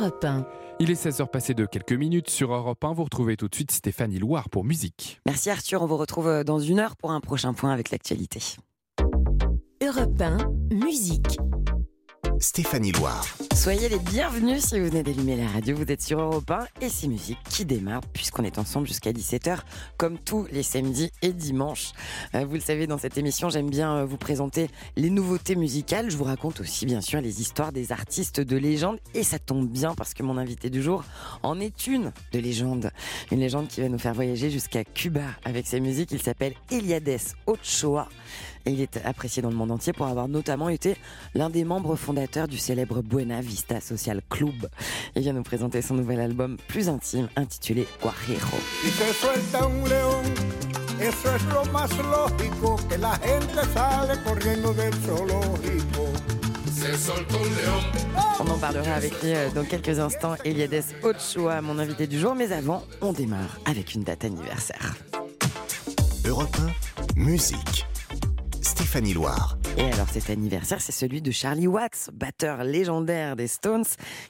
Europe 1. Il est 16h passé de quelques minutes sur Europe 1. Vous retrouvez tout de suite Stéphanie Loire pour musique. Merci Arthur, on vous retrouve dans une heure pour un prochain point avec l'actualité. Europe 1, musique. Stéphanie Loire. Soyez les bienvenus si vous venez d'allumer la radio, vous êtes sur Europe 1 et c'est musique qui démarre puisqu'on est ensemble jusqu'à 17h comme tous les samedis et dimanches. Euh, vous le savez, dans cette émission, j'aime bien euh, vous présenter les nouveautés musicales. Je vous raconte aussi bien sûr les histoires des artistes de légende et ça tombe bien parce que mon invité du jour en est une de légende. Une légende qui va nous faire voyager jusqu'à Cuba avec sa musique. Il s'appelle Eliades Ochoa et il est apprécié dans le monde entier pour avoir notamment été l'un des membres fondateurs du célèbre Buena Vista Social Club. Il vient nous présenter son nouvel album plus intime intitulé Guajiro. y se suelta un león. Eso es lo más lógico, que la gente sale corriendo del zoológico. On en parlera avec lui euh, dans quelques instants. Eliades Ochoa, mon invité du jour. Mais avant, on démarre avec une date anniversaire. Europe 1, musique. Et alors cet anniversaire, c'est celui de Charlie Watts, batteur légendaire des Stones,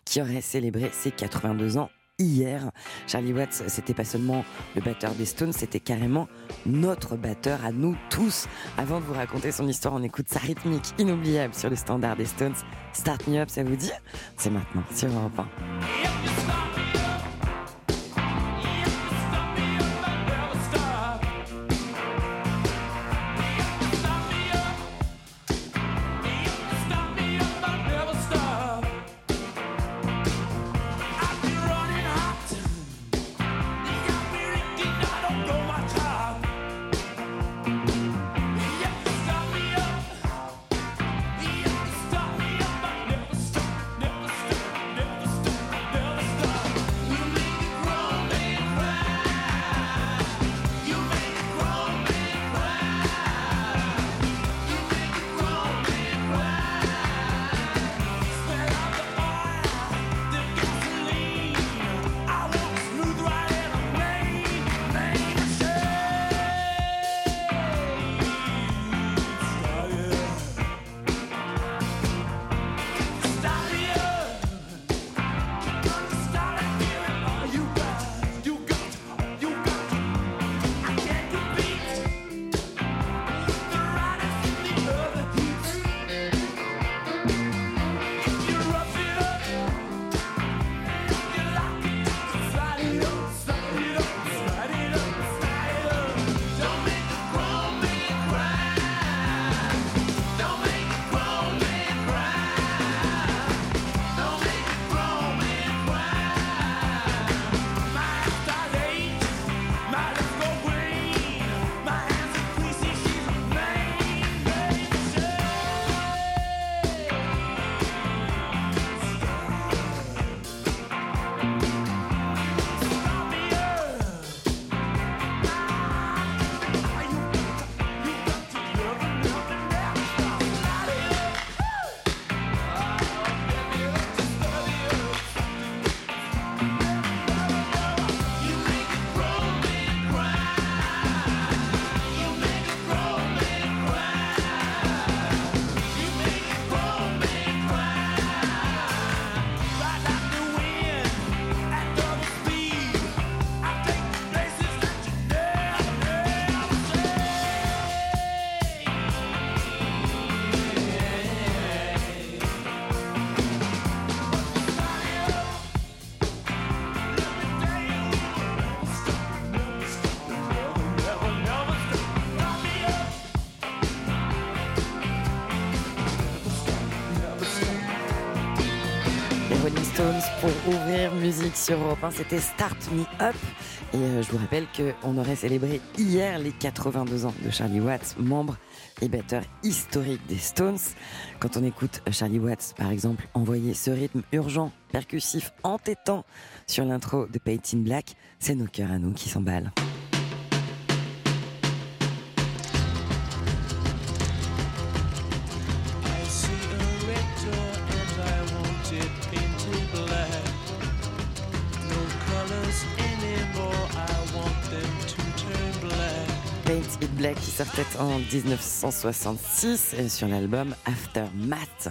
qui aurait célébré ses 82 ans hier. Charlie Watts, c'était pas seulement le batteur des Stones, c'était carrément notre batteur à nous tous. Avant de vous raconter son histoire, on écoute sa rythmique inoubliable sur le standard des Stones. Start Me Up, ça vous dit? C'est maintenant sur Europe 1. Sur Europe 1, c'était Start Me Up. Et euh, je vous rappelle qu'on aurait célébré hier les 82 ans de Charlie Watts, membre et batteur historique des Stones. Quand on écoute Charlie Watts, par exemple, envoyer ce rythme urgent, percussif, entêtant sur l'intro de Paint in Black, c'est nos cœurs à nous qui s'emballent. Qui sortait en 1966 euh, sur l'album Aftermath.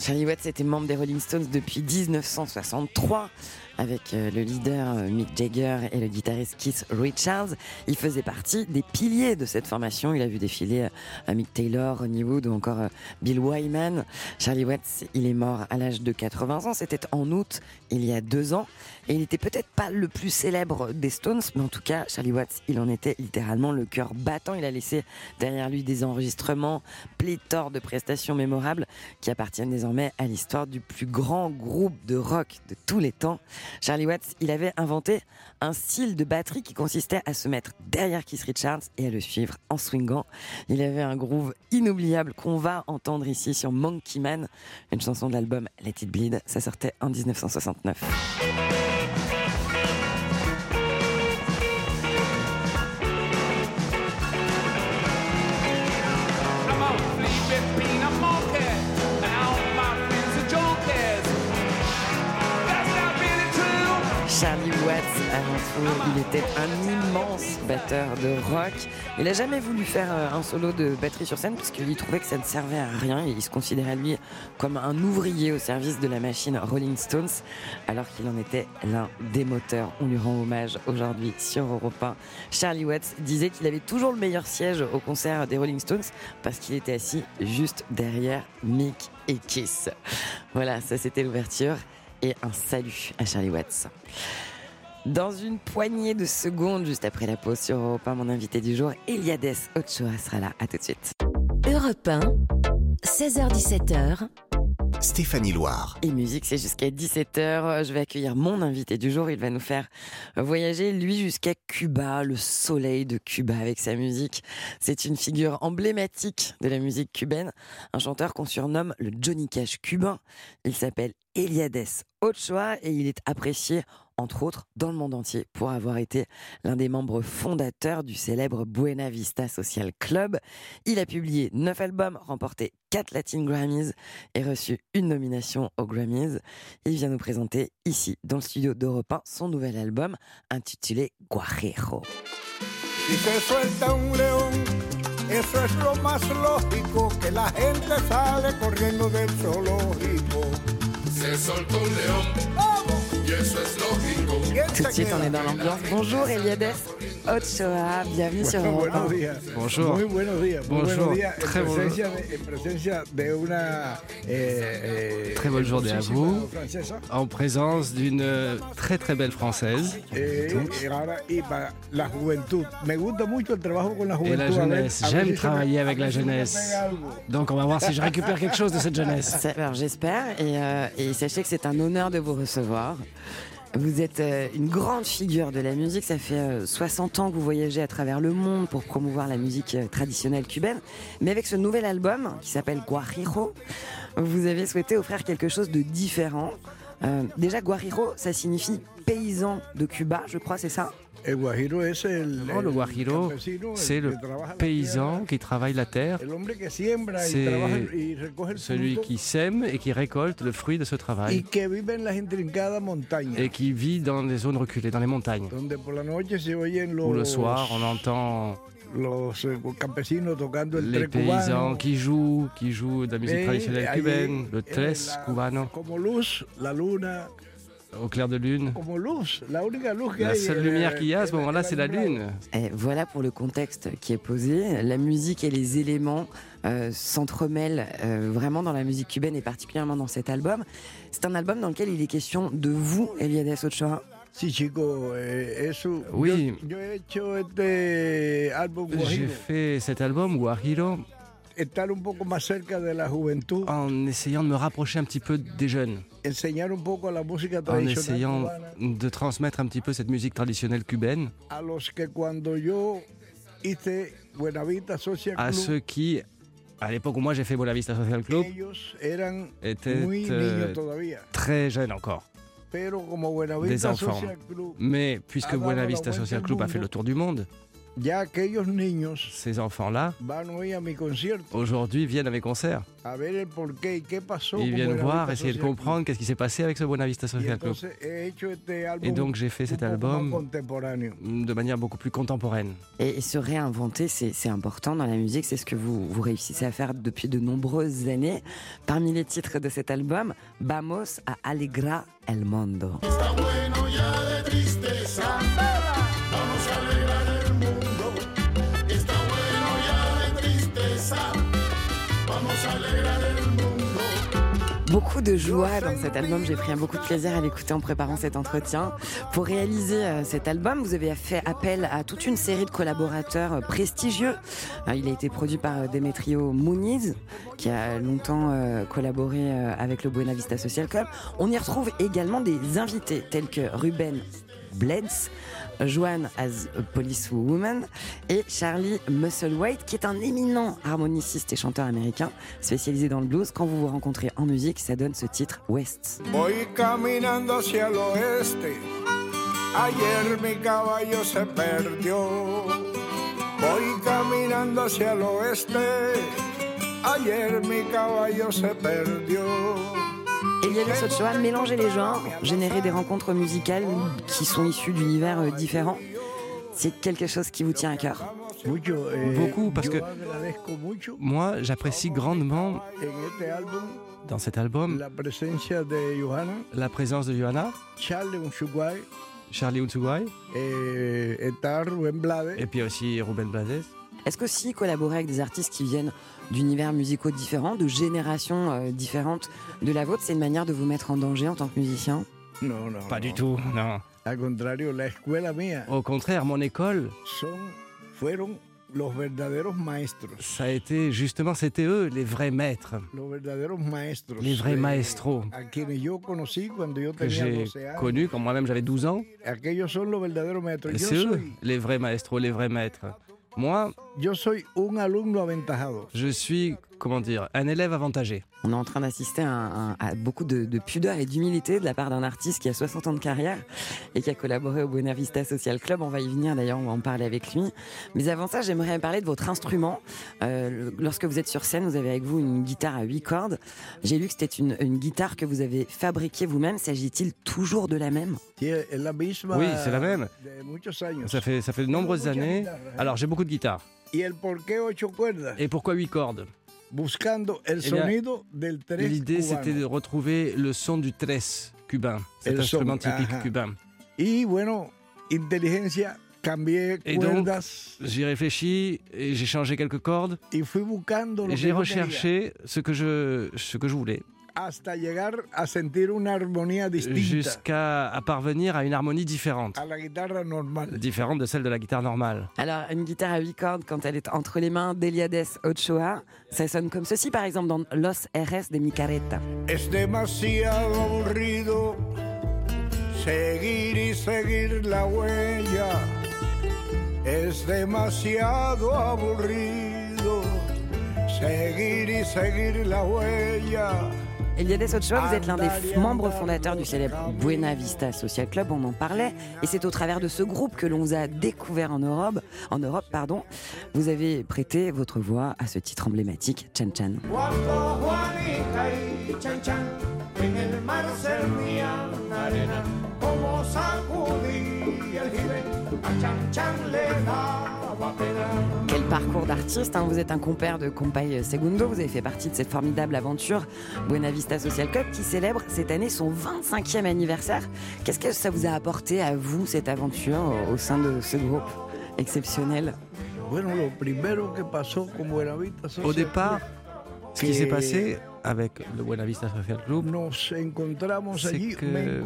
Charlie Watts était membre des Rolling Stones depuis 1963 avec euh, le leader euh, Mick Jagger et le guitariste Keith Richards. Il faisait partie des piliers de cette formation. Il a vu défiler euh, Mick Taylor, Ronnie Wood ou encore Bill Wyman. Charlie Watts, il est mort à l'âge de 80 ans. C'était en août, il y a deux ans. Et il n'était peut-être pas le plus célèbre des Stones, mais en tout cas, Charlie Watts, il en était littéralement le cœur battant. Il a laissé derrière lui des enregistrements, pléthore de prestations mémorables qui appartiennent désormais à l'histoire du plus grand groupe de rock de tous les temps. Charlie Watts, il avait inventé un style de batterie qui consistait à se mettre derrière Keith Richards et à le suivre en swingant. Il avait un groove inoubliable qu'on va entendre ici sur Monkey Man, une chanson de l'album Let It Bleed. Ça sortait en 1969. Il était un immense batteur de rock. Il n'a jamais voulu faire euh, un solo de batterie sur scène parce qu'il trouvait que ça ne servait à rien il se considérait lui comme un ouvrier au service de la machine Rolling Stones alors qu'il en était l'un des moteurs. On lui rend hommage aujourd'hui sur Europe 1. Charlie Watts disait qu'il avait toujours le meilleur siège au concert des Rolling Stones parce qu'il était assis juste derrière Mick et Kiss. Voilà, ça c'était l'ouverture et un salut à Charlie Watts. Dans une poignée de secondes, juste après la pause sur Europe 1, mon invité du jour, Eliades Ochoa, sera là. À tout de suite. Europe 1, 16h17h, Stéphanie Loire. Et musique, c'est jusqu'à 17h. Je vais accueillir mon invité du jour. Il va nous faire voyager, lui, jusqu'à Cuba, le soleil de Cuba avec sa musique. C'est une figure emblématique de la musique cubaine, un chanteur qu'on surnomme le Johnny Cash cubain. Il s'appelle Eliades Ochoa et il est apprécié entre autres dans le monde entier pour avoir été l'un des membres fondateurs du célèbre Buena Vista Social Club. Il a publié neuf albums, remporté quatre Latin Grammys et reçu une nomination aux Grammys. Il vient nous présenter ici, dans le studio d'Europe 1, son nouvel album intitulé Guajiro. Si se suelta un león, eso es lo más lógico, que la gente sale corriendo del zoológico. Se soltó un león y eso es lógico. ¿Quién Tout de suite, on est dans l'ambiance. Bonjour Eliades Ochoa, bienvenue sur Bueno, Europe 1. buenos días. Bonjour. Muy buenos días. Muy Bonjour. buenos días. En Très bon- presencia, de, en presencia de una. eh, eh, Très bonne journée à vous. En présence d'une euh, très très belle française. Eh. Et la jeunesse. J'aime travailler avec la jeunesse. Donc on va voir si je récupère quelque chose de cette jeunesse. Alors j'espère et, euh, et sachez que c'est un honneur de vous recevoir. Vous êtes euh, une grande figure de la musique. Ça fait euh, 60 ans que vous voyagez à travers le monde pour promouvoir la musique euh, traditionnelle cubaine. Mais avec ce nouvel album qui s'appelle Guajiro, vous avez souhaité offrir quelque chose de différent. Euh, déjà, Guajiro, ça signifie paysan de Cuba, je crois, c'est ça? El guajiro es el, Oh, le guajiro, C'est le paysan qui travaille la terre, C'est celui qui sème et qui récolte le fruit de ce y travail que vive en las intrincadas montañas. et qui vit dans les zones reculées, dans les montagnes. donde por la noche se oyen los, Où le soir on entend los eh, campesinos tocando el les cubano. paysans qui jouent, qui jouent de la musique Eh, traditionnelle cubaine, le eh, tres la- cubano, Como luz, la luna, au clair de lune. como luz, la única luz que La hay. seule lumière qu'il y a à ce en- moment-là, en c'est la lune. Et voilà pour le contexte qui est posé. La musique et les éléments euh, s'entremêlent euh, vraiment dans la musique cubaine et particulièrement dans cet album. C'est un album dans lequel il est question de vous, Eliades Ochoa. Sí, chico, eh, eso. Oui. Yo, yo he hecho este álbum J'ai fait cet album, Guajiro, estar un poco más cerca de la juventud, en essayant de me rapprocher un petit peu des jeunes, enseñar un poco la música en essayant cubana de transmettre un petit peu cette musique traditionnelle cubaine a los que cuando yo hice Buenavista Social à ceux qui, à l'époque où moi j'ai fait Bolavista Social Club, étaient euh, très jeunes encore. Des enfants. Mais puisque Buena Vista Social Club a fait le tour du monde, ya aquellos niños Ces enfants-là, van hoy a mi concierto aujourd'hui, viennent à mes concerts. a ver el por qué y qué pasó. Ils con viennent voir, essayer de Social comprendre qu'est-ce qui s'est passé avec ce Club. Y Social Club. entonces he hecho este álbum Et donc j'ai fait cet un poco más album contemporáneo. de manière beaucoup plus contemporaine. Et, et se réinventer, c'est c'est important dans la musique, c'est ce que vous, vous réussissez à faire depuis de nombreuses années. Parmi les titres de cet album, Vamos a Alegra el Mundo. Beaucoup de joie dans cet album. J'ai pris beaucoup de plaisir à l'écouter en préparant cet entretien. Pour réaliser euh, cet album, vous avez fait appel à toute une série de collaborateurs euh, prestigieux. Euh, Il a été produit par Demetrio Muniz, qui a longtemps collaboré avec le Buena Vista Social Club. On y retrouve également des invités tels que Ruben Blades, Joanne as a Police Woman et Charlie Musselwhite, qui est un éminent harmoniciste et chanteur américain spécialisé dans le blues. Quand vous vous rencontrez en musique, ça donne ce titre West. Caminando hacia. Ayer mi caballo se caminando hacia. Ayer mi caballo se. Sochoa, mélanger les genres, générer des rencontres musicales qui sont issues d'univers euh, différents, c'est quelque chose qui vous tient à cœur. Eh, Beaucoup, parce que- Moi, j'apprécie grandement dans cet album la présence de Johanna, Charlie Untsugai eh, et puis aussi Ruben Blades. Est-ce qu'aussi collaborer avec des artistes qui viennent d'univers musicaux différents, de générations euh, différentes de la vôtre, c'est une manière de vous mettre en danger en tant que musicien? No, no, Pas du tout, non. Al contrario, la escuela mía Au contraire, mon école, son, fueron los verdaderos maestros. ça a été justement, c'était eux les vrais maîtres, Los verdaderos maestros. les vrais eh, maestros A quienes yo conocí cuando yo que tenía j'ai 12 años. connus quand moi-même j'avais 12 ans. Aquellos son los verdaderos maestros. Yo C'est eux soy, les vrais maestros, les vrais maîtres. Moi, yo soy un alumno aventajado. je suis, comment dire, un élève avantagé. On est en train d'assister à, beaucoup de, de pudeur et d'humilité de la part d'un artiste qui a 60 ans de carrière et qui a collaboré au Buena Vista Social Club. On va y venir d'ailleurs, on va en parler avec lui. Mais avant ça, j'aimerais parler de votre instrument. Euh, lorsque vous êtes sur scène, vous avez avec vous une guitare à 8 cordes. J'ai lu que c'était une, une guitare que vous avez fabriquée vous-même. S'agit-il toujours de la même? Oui, c'est la même. Ça fait, ça fait de nombreuses années. Alors j'ai beaucoup de guitares. Y el por qué ocho cuerdas? Et pourquoi 8 cordes Buscando el Eh bien, sonido del tres L'idée cubano. c'était de retrouver le son du tres cubain, cet son, instrument typique ajá. cubain. Y bueno, inteligencia, cambié Et donc, cuerdas J'y réfléchis et j'ai changé quelques cordes y fui buscando lo et que j'ai yo quería recherché ce que je, ce que je voulais hasta llegar a sentir una armonía distinta jusqu'à à parvenir à une harmonie différente, a la guitarra normal. différente de celle de la guitare normale. Alors, une guitare à 8 cordes, quand elle est entre les mains d'Eliades Ochoa, ça sonne comme ceci, par exemple, dans Los RS de Micareta. Es demasiado aburrido seguir y seguir la huella. Es demasiado aburrido seguir y seguir la huella. Eliades Ochoa, vous êtes l'un des membres fondateurs du célèbre Buena Vista Social Club, on en parlait, et c'est au travers de ce groupe que l'on vous a découvert en Europe. En Europe pardon. Vous avez prêté votre voix à ce titre emblématique, Chan Chan. Parcours d'artiste, hein. vous êtes un compère de Compay Segundo, vous avez fait partie de cette formidable aventure Buena Vista Social Club qui célèbre cette année son 25e anniversaire. Qu'est-ce que ça vous a apporté à vous, cette aventure, au- sein de ce groupe exceptionnel? Au départ, ce qui s'est passé avec le Buena Vista Social Club, c'est que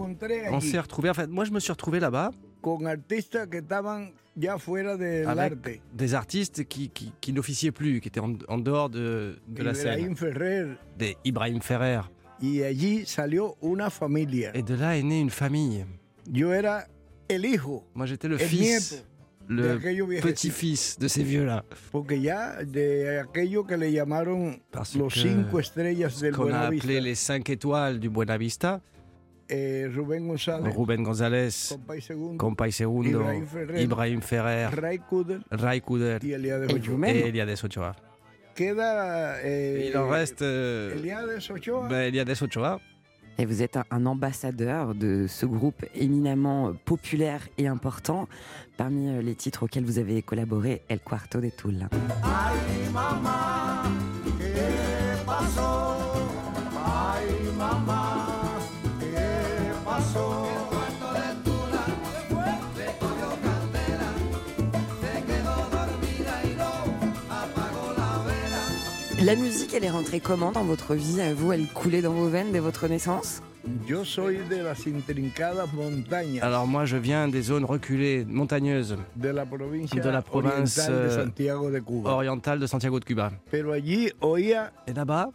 on s'est retrouvés. En fait, moi, je me suis retrouvé là-bas con artistas que estaban ya fuera del avec arte. des artistes qui, qui, qui n'officiaient plus, qui étaient en, en dehors de, de la scène. Ibrahim Ferrer. Des Ibrahim Ferrer. Y allí salió una familia. Et de là est née une famille. Yo era el hijo Moi, j'étais le fils, nieto le petit-fils de ces vieux-là. Porque ya de aquello que le llamaron Parce los que qu'on a appelé les cinq étoiles du Buena Vista, eh, Rubén González, Rubén González, Compay Segundo, Compay Segundo, Ibrahim Ferrer, Ibrahim Ferrer, Ray Kuder Ray Kuder y Eliades Et Ochoa. vous-même. et Eliades Ochoa. Queda eh, Il en reste euh, Eliades Ochoa. ben, Eliades Ochoa. Et vous êtes un, un ambassadeur de ce groupe éminemment populaire et important. Parmi euh, les titres auxquels vous avez collaboré, El Cuarto de Toul. Ay, mamá, ¿qué pasó? La musique, elle est rentrée comment dans votre vie À vous, elle coulait dans vos veines dès votre naissance? Yo soy de las intrincadas montañas Alors moi, je viens des zones reculées, montagneuses, de la de la province, de euh, Santiago de Cuba. orientales de Santiago de Cuba. Pero allí oía Et là-bas,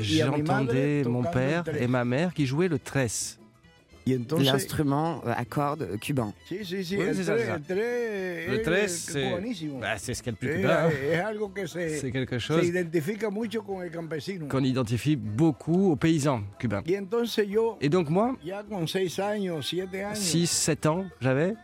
j'entendais mon père et ma mère qui jouaient le tresse. L'instrument à cordes cubain. sí, sí, sí, Oui, el ça, tres, el tres Le es tresse, c'est cubanísimo. bah, c'est ce qu'il y a de plus Es- cubain. hein. se, C'est quelque se chose qu'on identifie beaucoup aux paysans cubains. Y entonces yo, Et donc moi, ya con seis años, siete años, 6-7 ans, j'avais,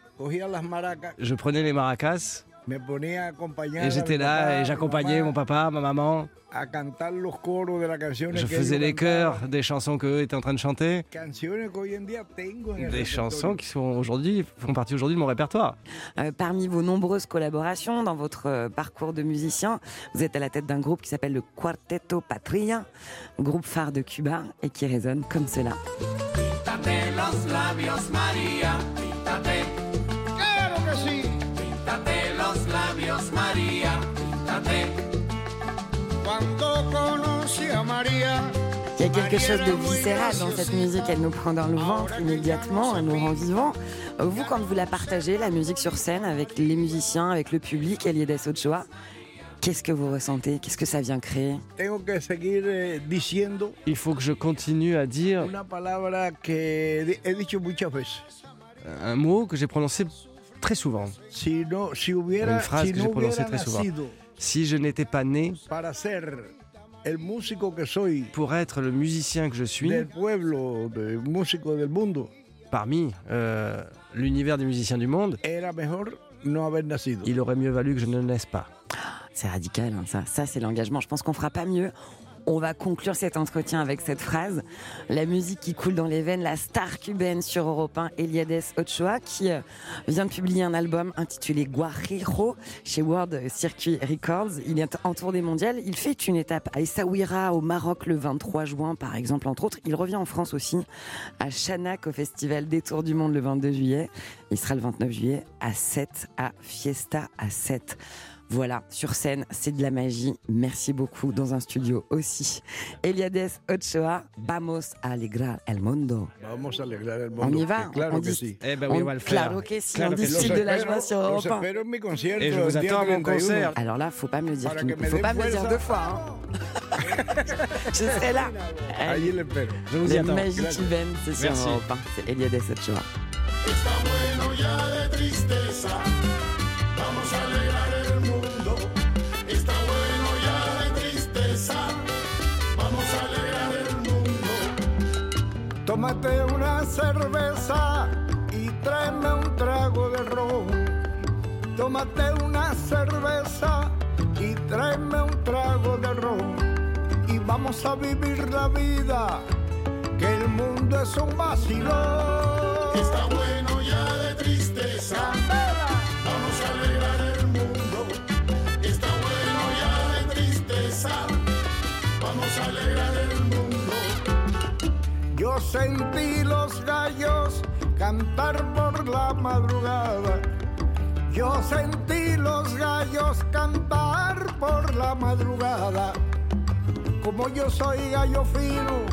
je prenais les maracas me ponía a acompañar et j'étais là et j'accompagnais mon papa, ma maman. a cantar los coros de las canciones Je faisais les chœurs des chansons qu'eux étaient en train de chanter. Canciones que hoy en día tengo en el Des chansons qui sont aujourd'hui, font partie aujourd'hui de mon répertoire. Euh, parmi vos nombreuses collaborations dans votre euh, parcours de musicien, vous êtes à la tête d'un groupe qui s'appelle le Cuarteto Patria, groupe phare de Cuba et qui résonne comme cela. Il y a quelque chose de viscéral dans cette musique, elle nous prend dans le ventre immédiatement, elle nous rend vivants. Vous, quand vous la partagez, la musique sur scène, avec les musiciens, avec le public, Eliedes Ochoa, qu'est-ce que vous ressentez? Qu'est-ce que ça vient créer? Eh, Il faut que je continue à dire un mot que j'ai prononcé très souvent. Une phrase que j'ai prononcée très souvent. Si je n'étais pas né el músico que soy pour être le musicien que je suis del pueblo, de músico del mundo, parmi euh, l'univers des musiciens du monde, era mejor no haber nacido. il aurait mieux valu que je ne naisse pas. C'est radical, hein, ça. Ça, c'est l'engagement. Je pense qu'on fera pas mieux. On va conclure cet entretien avec cette phrase. La musique qui coule dans les veines, la star cubaine sur Europe 1, Eliades Ochoa, qui euh, vient de publier un album intitulé Guajiro chez World Circuit Records. Il est en tournée mondiale. Il fait une étape à Essaouira, au Maroc, le 23 juin, par exemple, entre autres. Il revient en France aussi, à Chanak, au festival des Tours du Monde le 22 juillet. Il sera le 29 juillet à 7, à Fiesta à 7. Voilà, sur scène, c'est de la magie. Merci beaucoup. Dans un studio aussi. Eliades Ochoa, vamos a alegrar el mundo. Vamos a alegrar el On mundo. y va, Claro on que dit- sí. Eh ben oui, on, va le faire. Claro que si, Claro on style de la joie sur Europe 1. espero en mi concierto Et je vous attends à mon 31. concert. Alors là, faut pas me le dire, Para faut pas me le dire deux fois. hein. Je serai là. Allí le espero. Je vous y La attends. magie Gracias. cubaine, c'est sur. Europe 1. C'est Eliades Ochoa. Está bueno ya de tristeza, Tómate una cerveza y tráeme un trago de ron. Tómate una cerveza y tráeme un trago de ron. Y vamos a vivir la vida, que el mundo es un vacilón. Está bueno ya de tristeza, Yo sentí los gallos cantar por la madrugada. Yo sentí los gallos cantar por la madrugada. Como yo soy gallo fino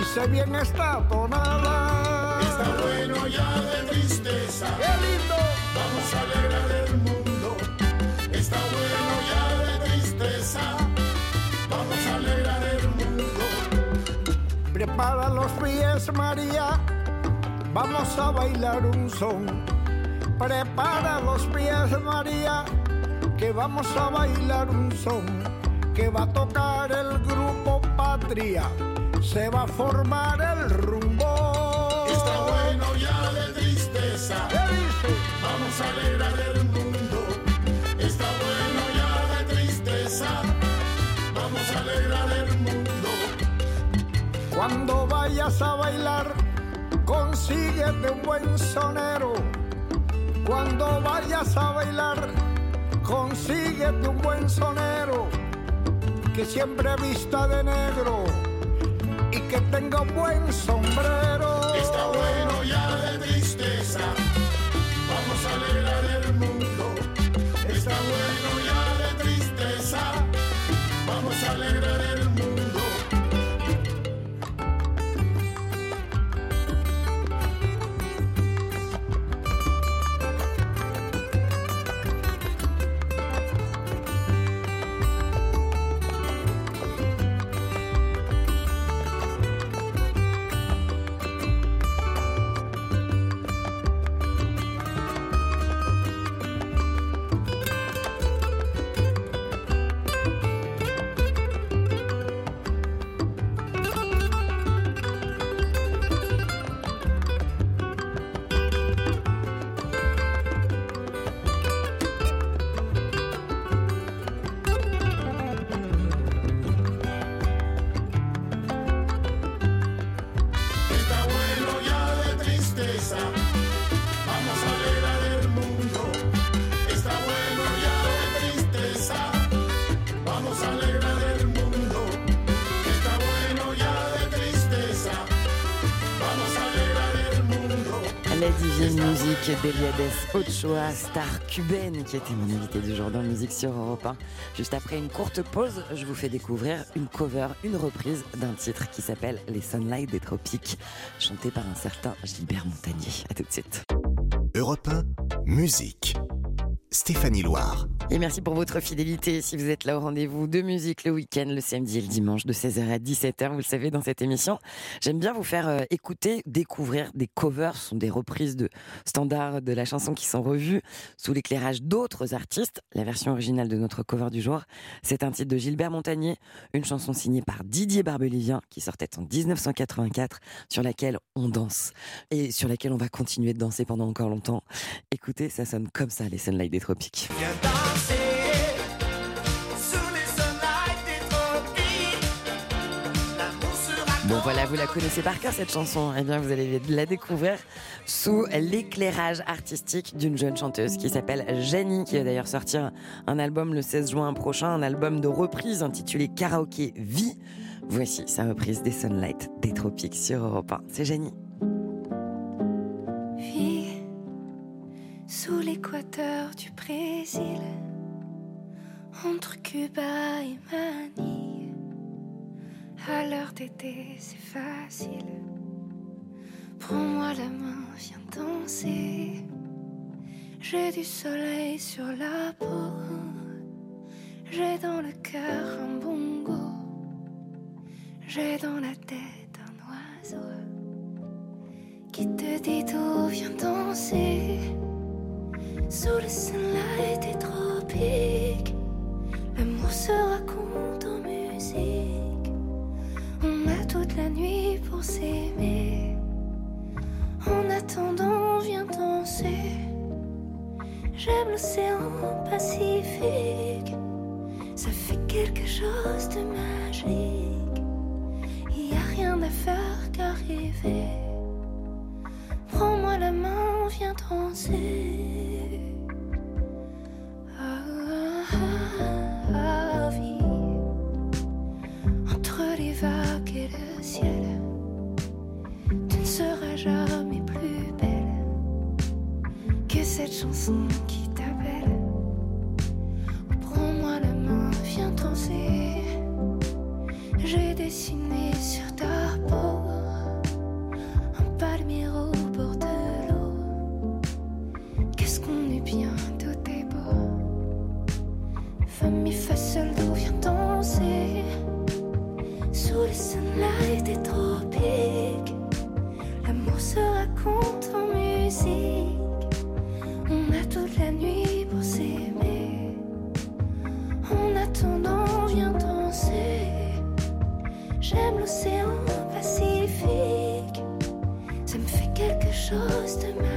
y sé bien esta tonada. Está bueno ya de tristeza, ¡Qué lindo! vamos a alegrar Prepara los pies, María, vamos a bailar un son. Prepara los pies, María, que vamos a bailar un son que va a tocar el grupo Patria. Se va a formar el rumbo. Está bueno, ya le diste esa. Vamos a alegrar el mundo. Cuando vayas a bailar, consíguete un buen sonero. Cuando vayas a bailar, consíguete un buen sonero que siempre vista de negro y que tenga un buen sombrero. Está bueno d'Eliades Ochoa, star cubaine, qui était mon invité du jour dans Musique sur Europe 1. Juste après une courte pause, je vous fais découvrir une cover, une reprise d'un titre qui s'appelle Les Sunlight des Tropiques, chanté par un certain Gilbert Montagnier. À tout de suite. Europe 1, musique. Stéphanie Loire. Et merci pour votre fidélité. Si vous êtes là au rendez-vous de musique le week-end, le samedi et le dimanche de 16h à 17h, vous le savez, dans cette émission, j'aime bien vous faire euh, écouter, découvrir des covers, ce sont des reprises de standards de la chanson qui sont revues sous l'éclairage d'autres artistes. La version originale de notre cover du jour, c'est un titre de Gilbert Montagnier, une chanson signée par Didier Barbelivien qui sortait en 1984, sur laquelle on danse et sur laquelle on va continuer de danser pendant encore longtemps. Écoutez, ça sonne comme ça, les Sunlight des Tropiques. Voilà, vous la connaissez par cœur cette chanson. Eh bien, vous allez la découvrir sous l'éclairage artistique d'une jeune chanteuse qui s'appelle Jenny, qui va d'ailleurs sortir un album le 16 juin prochain, un album de reprise intitulé Karaoké Vie. Voici sa reprise des Sunlight des Tropiques sur Europe 1. C'est Jenny. Vie sous l'équateur du Brésil, entre Cuba et Manille. À l'heure d'été, c'est facile. Prends-moi la main, viens danser. J'ai du soleil sur la peau. J'ai dans le cœur un bongo. J'ai dans la tête un oiseau qui te dit tout, viens danser? Sous le sunlight des tropiques, la nuit pour s'aimer. En attendant, viens danser. J'aime l'océan Pacifique. Ça fait quelque chose de magique. Raconte en musique. On a toute la nuit pour s'aimer. En attendant, viens danser. J'aime l'océan Pacifique. Ça me fait quelque chose de magique.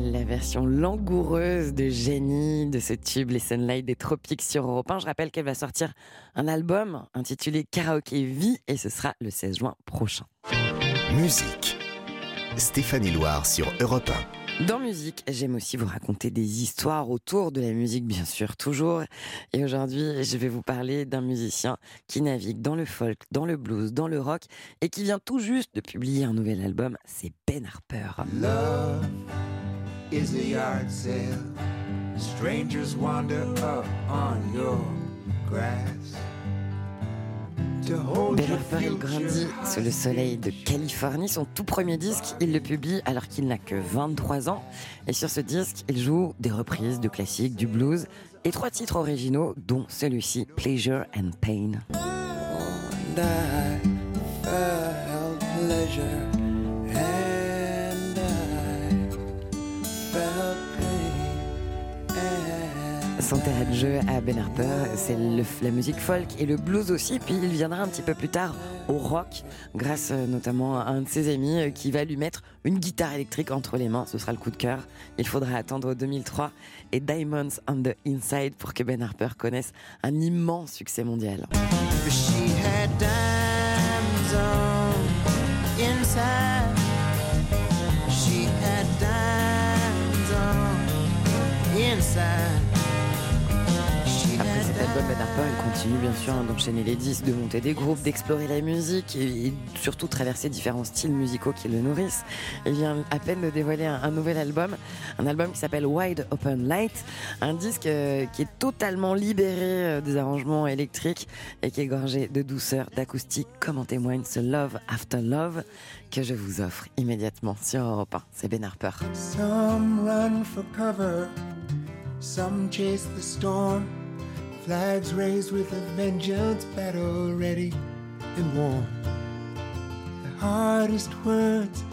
La version langoureuse de génie de ce tube Les Sunlight des Tropiques sur Europe 1. Je rappelle qu'elle va sortir un album intitulé Karaoke Vie et ce sera le 16 juin prochain. Musique. Stéphanie Loire sur Europe dans musique, j'aime aussi vous raconter des histoires autour de la musique, bien sûr, toujours. Et aujourd'hui, je vais vous parler d'un musicien qui navigue dans le folk, dans le blues, dans le rock et qui vient tout juste de publier un nouvel album. C'est Ben Harper. Love is a yard sale. Strangers wander up on your grass. Harper, il grandit sous le soleil de Californie. Son tout premier disque, il le publie alors qu'il n'a que 23 ans. Et sur ce disque, il joue des reprises de classiques, du blues et trois titres originaux, dont celui-ci, Pleasure and Pain. And I felt pleasure Son terrain de jeu à Ben Harper, c'est la musique folk et le blues aussi. Puis il viendra un petit peu plus tard au rock, grâce euh, notamment à un de ses amis euh, qui va lui mettre une guitare électrique entre les mains. Ce sera le coup de cœur. Il faudra attendre 2003 et Diamonds on the Inside pour que Ben Harper connaisse un immense succès mondial. Harper, il continue bien sûr hein, d'enchaîner les disques, de monter des groupes, d'explorer la musique et, surtout traverser différents styles musicaux qui le nourrissent. Il vient à peine de dévoiler un, un nouvel album, un album qui s'appelle Wide Open Light, un disque euh, qui est totalement libéré euh, des arrangements électriques et qui est gorgé de douceur, d'acoustique, comme en témoigne ce Love After Love que je vous offre immédiatement sur Europe 1. C'est Ben Harper. Some run for cover, some chase the storm. Flags raised with a vengeance, battle ready and warm. The hardest words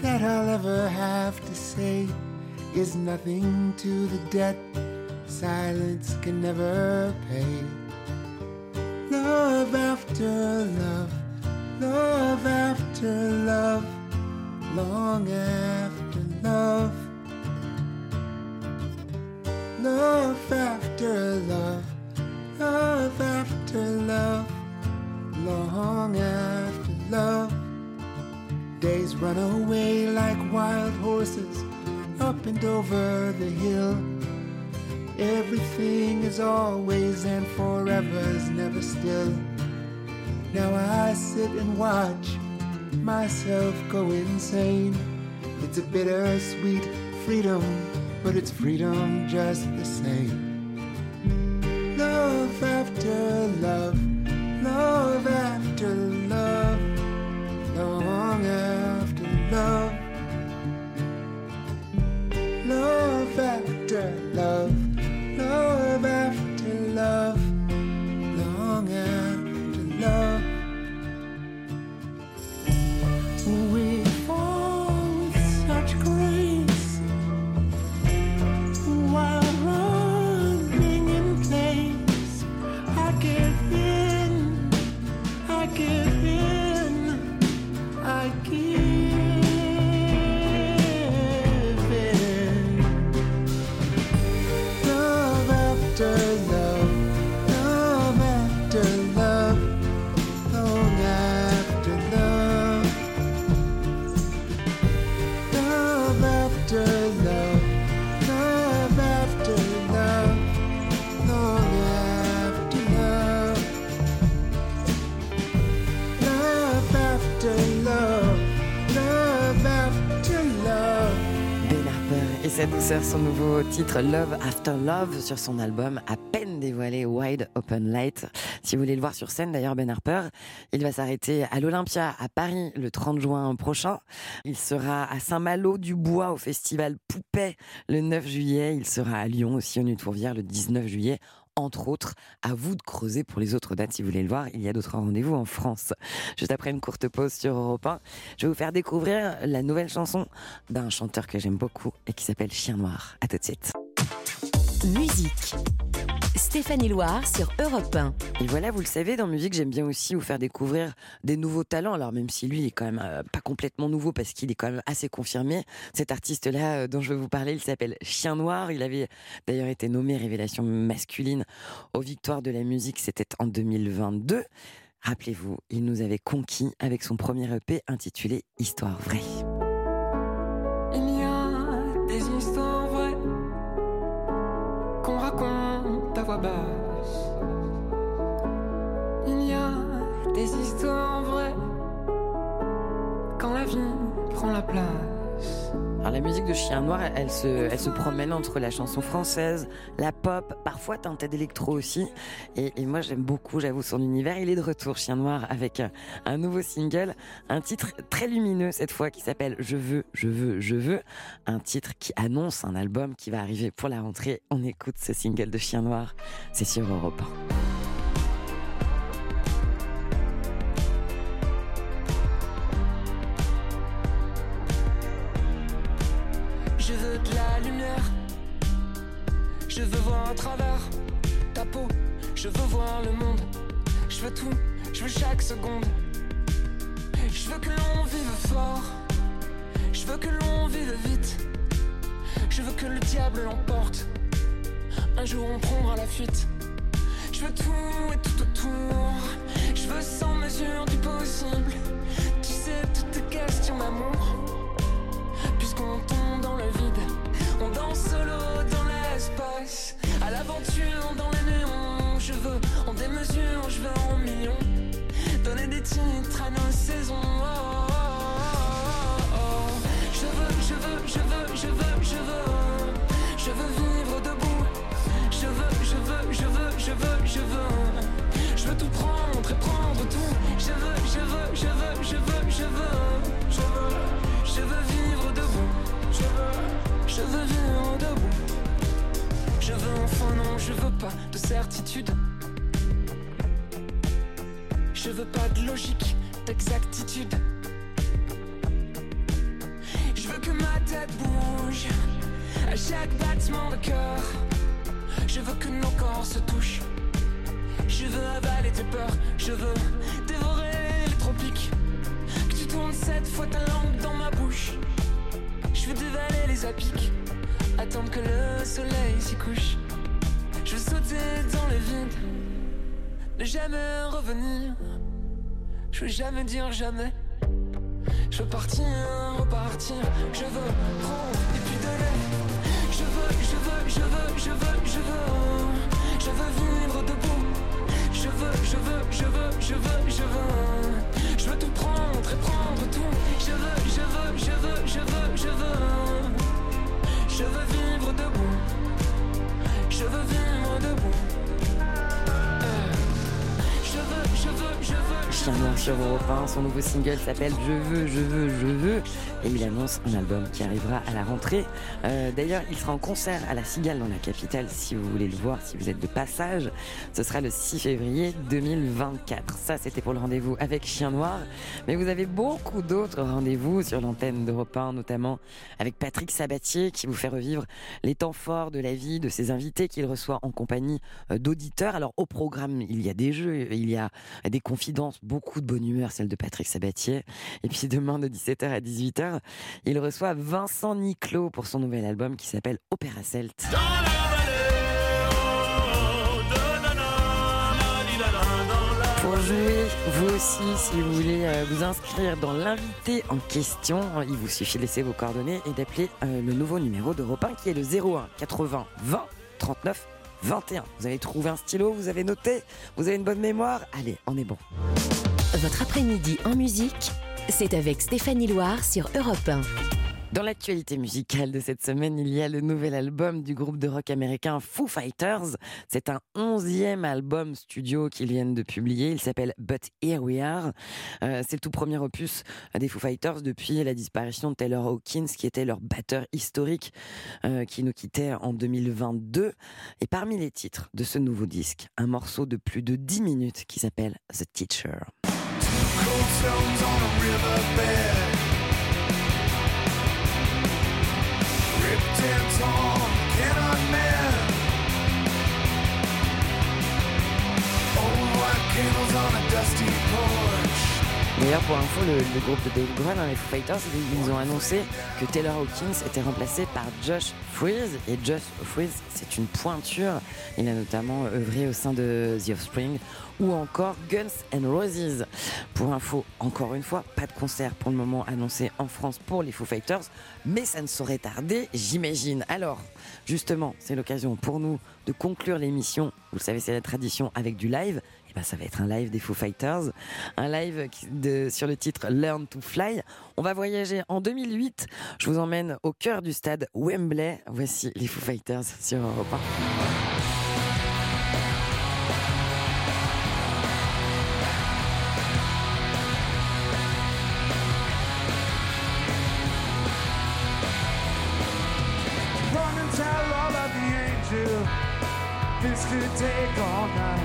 that I'll ever have to say is nothing to the debt silence can never pay. Love after love, love after love, long after love. Love after love, love after love, long after love. Days run away like wild horses up and over the hill. Everything is always and forever's never still. Now I sit and watch myself go insane. It's a bittersweet freedom, but it's freedom just the same. Love after love, love after love, long after love. Love after love, love after love, son nouveau titre Love After Love sur son album à peine dévoilé Wide Open Light. Si vous voulez le voir sur scène d'ailleurs Ben Harper, il va s'arrêter à l'Olympia à Paris le 30 juin prochain. Il sera à Saint-Malo du Bois au festival Poupée le 9 juillet. Il sera à Lyon aussi au Nuit le 19 juillet. Entre autres, à vous de creuser pour les autres dates si vous voulez le voir. Il y a d'autres rendez-vous en France. Juste après une courte pause sur Europe 1, je vais vous faire découvrir la nouvelle chanson d'un chanteur que j'aime beaucoup et qui s'appelle Chien Noir. À tout de suite. Musique. Stéphanie Loire sur Europe 1. Et voilà, vous le savez, dans musique, j'aime bien aussi vous faire découvrir des nouveaux talents. Alors même si lui est quand même euh, pas complètement nouveau parce qu'il est quand même assez confirmé. Cet artiste-là euh, dont je vais vous parler, il s'appelle Chien Noir. Il avait d'ailleurs été nommé révélation masculine aux Victoires de la musique. C'était en 2022. Rappelez-vous, il nous avait conquis avec son premier EP intitulé Histoire vraie. Il y a des histoires vraies quand la vie prend la place. Alors la musique de Chien Noir, elle, se, promène entre la chanson française, la pop, parfois teintée d'électro aussi. Et, moi j'aime beaucoup, j'avoue, son univers. Il est de retour, Chien Noir, avec un, nouveau single, un titre très lumineux cette fois qui s'appelle Je veux, je veux, je veux. Un titre qui annonce un album qui va arriver pour la rentrée. On écoute ce single de Chien Noir, c'est sur Europe 1. Je veux voir à travers ta peau. Je veux voir le monde. Je veux tout. Je veux chaque seconde. Je veux que l'on vive fort. Je veux que l'on vive vite. Je veux que le diable l'emporte. Un jour on prendra la fuite. Je veux tout et tout autour. Je veux sans mesure du possible. Tu sais, toutes tes questions d'amour. Puisqu'on tombe dans le vide, on danse solo dans À l'aventure dans les néons, je veux en démesure, je veux en millions. Donner des titres à nos saisons. Oh, oh, oh, oh. Je veux, je veux, je veux, je veux, je veux. Je veux vivre debout. Je veux, je veux, je veux, je veux, je veux. Je veux tout prendre et prendre tout. Je veux, je veux, je veux, je veux, je veux. Je veux, je veux vivre debout. Je veux, je veux vivre debout. Je veux enfin non, je veux pas de certitude. Je veux pas de logique, d'exactitude. Je veux que ma tête bouge à chaque battement de cœur. Je veux que nos corps se touchent. Je veux avaler tes peurs. Je veux dévorer les tropiques. Que tu tournes cette fois ta langue dans ma bouche. Je veux dévaler les apics. Attendre que le soleil s'y couche. Je veux sauter dans le vide. Ne jamais revenir. Je veux jamais dire jamais. Je veux partir, repartir. Je veux prendre et puis donner. Je veux, je veux, je veux, je veux, je veux. Je veux vivre debout. Je veux, je veux, je veux, je veux, je veux. Je veux tout prendre et prendre tout. Je veux, je veux, je veux, je veux, je veux. Je veux vivre debout. Je veux vivre debout. Europe 1. Son nouveau single s'appelle Je veux, je veux, je veux. Et il annonce un album qui arrivera à la rentrée. Euh, D'ailleurs, il sera en concert à la Cigale dans la capitale si vous voulez le voir, si vous êtes de passage. Ce sera le 6 février 2024. Ça, c'était pour le rendez-vous avec Chien Noir. Mais vous avez beaucoup d'autres rendez-vous sur l'antenne d'Europe 1, notamment avec Patrick Sabatier qui vous fait revivre les temps forts de la vie de ses invités qu'il reçoit en compagnie euh, d'auditeurs. Alors, au programme, il y a des jeux, il y a des confidences, beaucoup de bonne humeur, celle de Patrick Sabatier. Et puis demain de 17h à 18h, il reçoit Vincent Niclot pour son nouvel album qui s'appelle Opéra Celt. Pour jouer, vous aussi, si vous voulez euh, vous inscrire dans l'invité en question, il vous suffit de laisser vos coordonnées et d'appeler euh, le nouveau numéro d'Europe 1 qui est le 01 80 20 39 21. Vous avez trouvé un stylo, vous avez noté, vous avez une bonne mémoire Allez, on est bon. Votre après-midi en musique, c'est avec Stéphanie Loire sur Europe 1. Dans l'actualité musicale de cette semaine, il y a le nouvel album du groupe de rock américain Foo Fighters. C'est un onzième album studio qu'ils viennent de publier. Il s'appelle But Here We Are. Euh, c'est le tout premier opus des Foo Fighters depuis la disparition de Taylor Hawkins, qui était leur batteur historique, euh, qui nous quittait en 2022. Et parmi les titres de ce nouveau disque, un morceau de plus de 10 minutes qui s'appelle The Teacher. Oh, candles on a dusty pole. D'ailleurs, pour info, le, groupe de Dave Grohl, hein, les Foo Fighters, ils ont annoncé que Taylor Hawkins était remplacé par Josh Freeze. Et Josh Freeze, c'est une pointure. Il a notamment œuvré au sein de The Offspring ou encore Guns N' Roses. Pour info, encore une fois, pas de concert pour le moment annoncé en France pour les Foo Fighters, mais ça ne saurait tarder, j'imagine. Alors, justement, c'est l'occasion pour nous de conclure l'émission. Vous le savez, c'est la tradition avec du live. Et ben, ça va être un live des Foo Fighters, un live sur le titre Learn to Fly. On va voyager en 2008. Je vous emmène au cœur du stade Wembley. Voici les Foo Fighters sur Europe 1. Run and tell all of the angels this could take.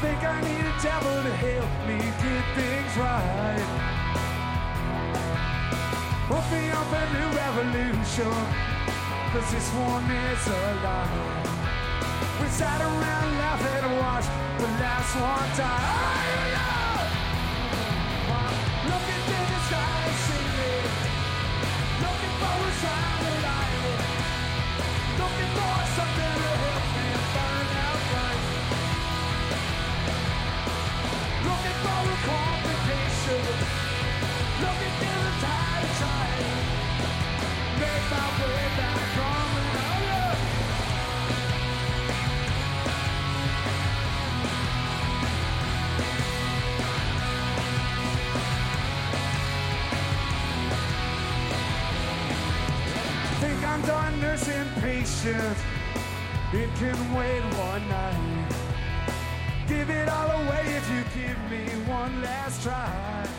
Think I need a devil to help me get things right. Open up a new revolution, cause this one is a lie. We sat around laughing and watched the last one die. Oh, yeah! Look into the sky and see me. Looking for a sign I'm done nursing patience. It can wait one night. Give it all away if you give me one last try.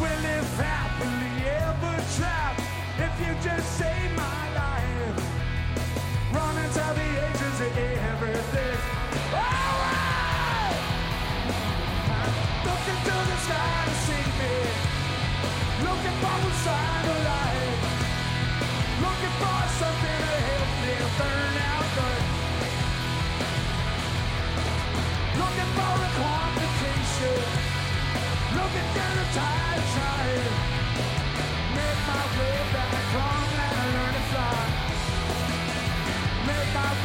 We'll live happily ever if you just save my life. The ages everything. Alright! Look into the sky to see me. Looking for a sign of life. Looking for something to help me out. Looking for a.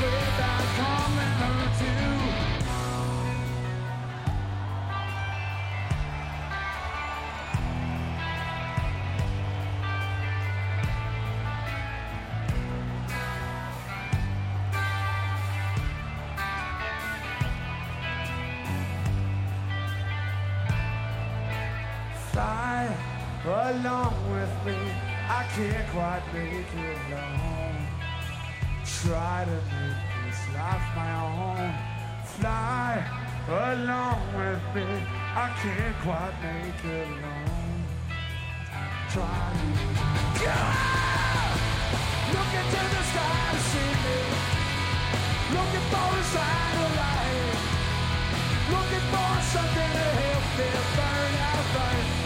way back along with me. I can't quite make it alone. Try to make this life my own. Fly along with me. I can't quite make it alone. Try to go. look into the sky to see me. Looking for a sign of light. Looking for something to help me burn out right.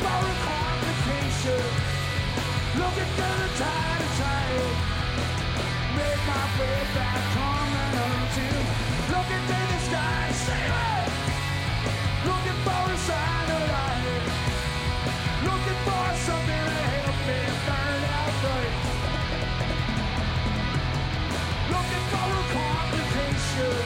A complication. Looking the tide of tide. Make my to. Looking through the sky, save it. Looking for a sign of light. Looking for something to help me out. Looking for a complication.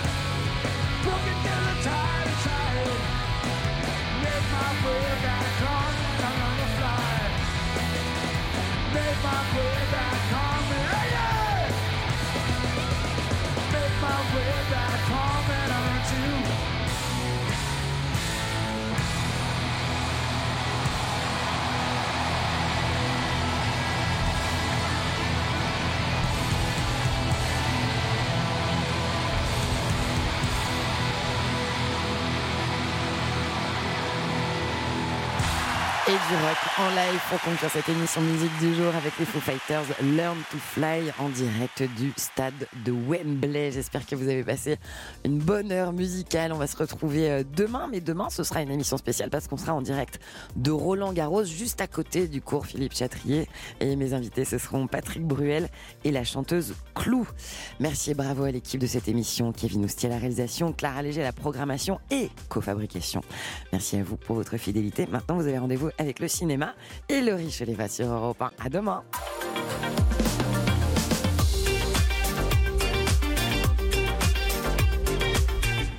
Et du rock en live pour conclure cette émission musique du jour avec les Foo Fighters Learn to Fly en direct du stade de Wembley. J'espère que vous avez passé une bonne heure musicale. On va se retrouver euh, demain, mais demain ce sera une émission spéciale parce qu'on sera en direct de Roland Garros juste à côté du cours Philippe Chatrier et mes invités ce seront Patrick Bruel et la chanteuse Clou. Merci et bravo à l'équipe de cette émission, Kevin Oustier à la réalisation, Clara Léger à la programmation et cofabrication. Merci à vous pour votre fidélité. Maintenant vous avez rendez-vous avec le cinéma et le riche va sur Europe 1. À demain.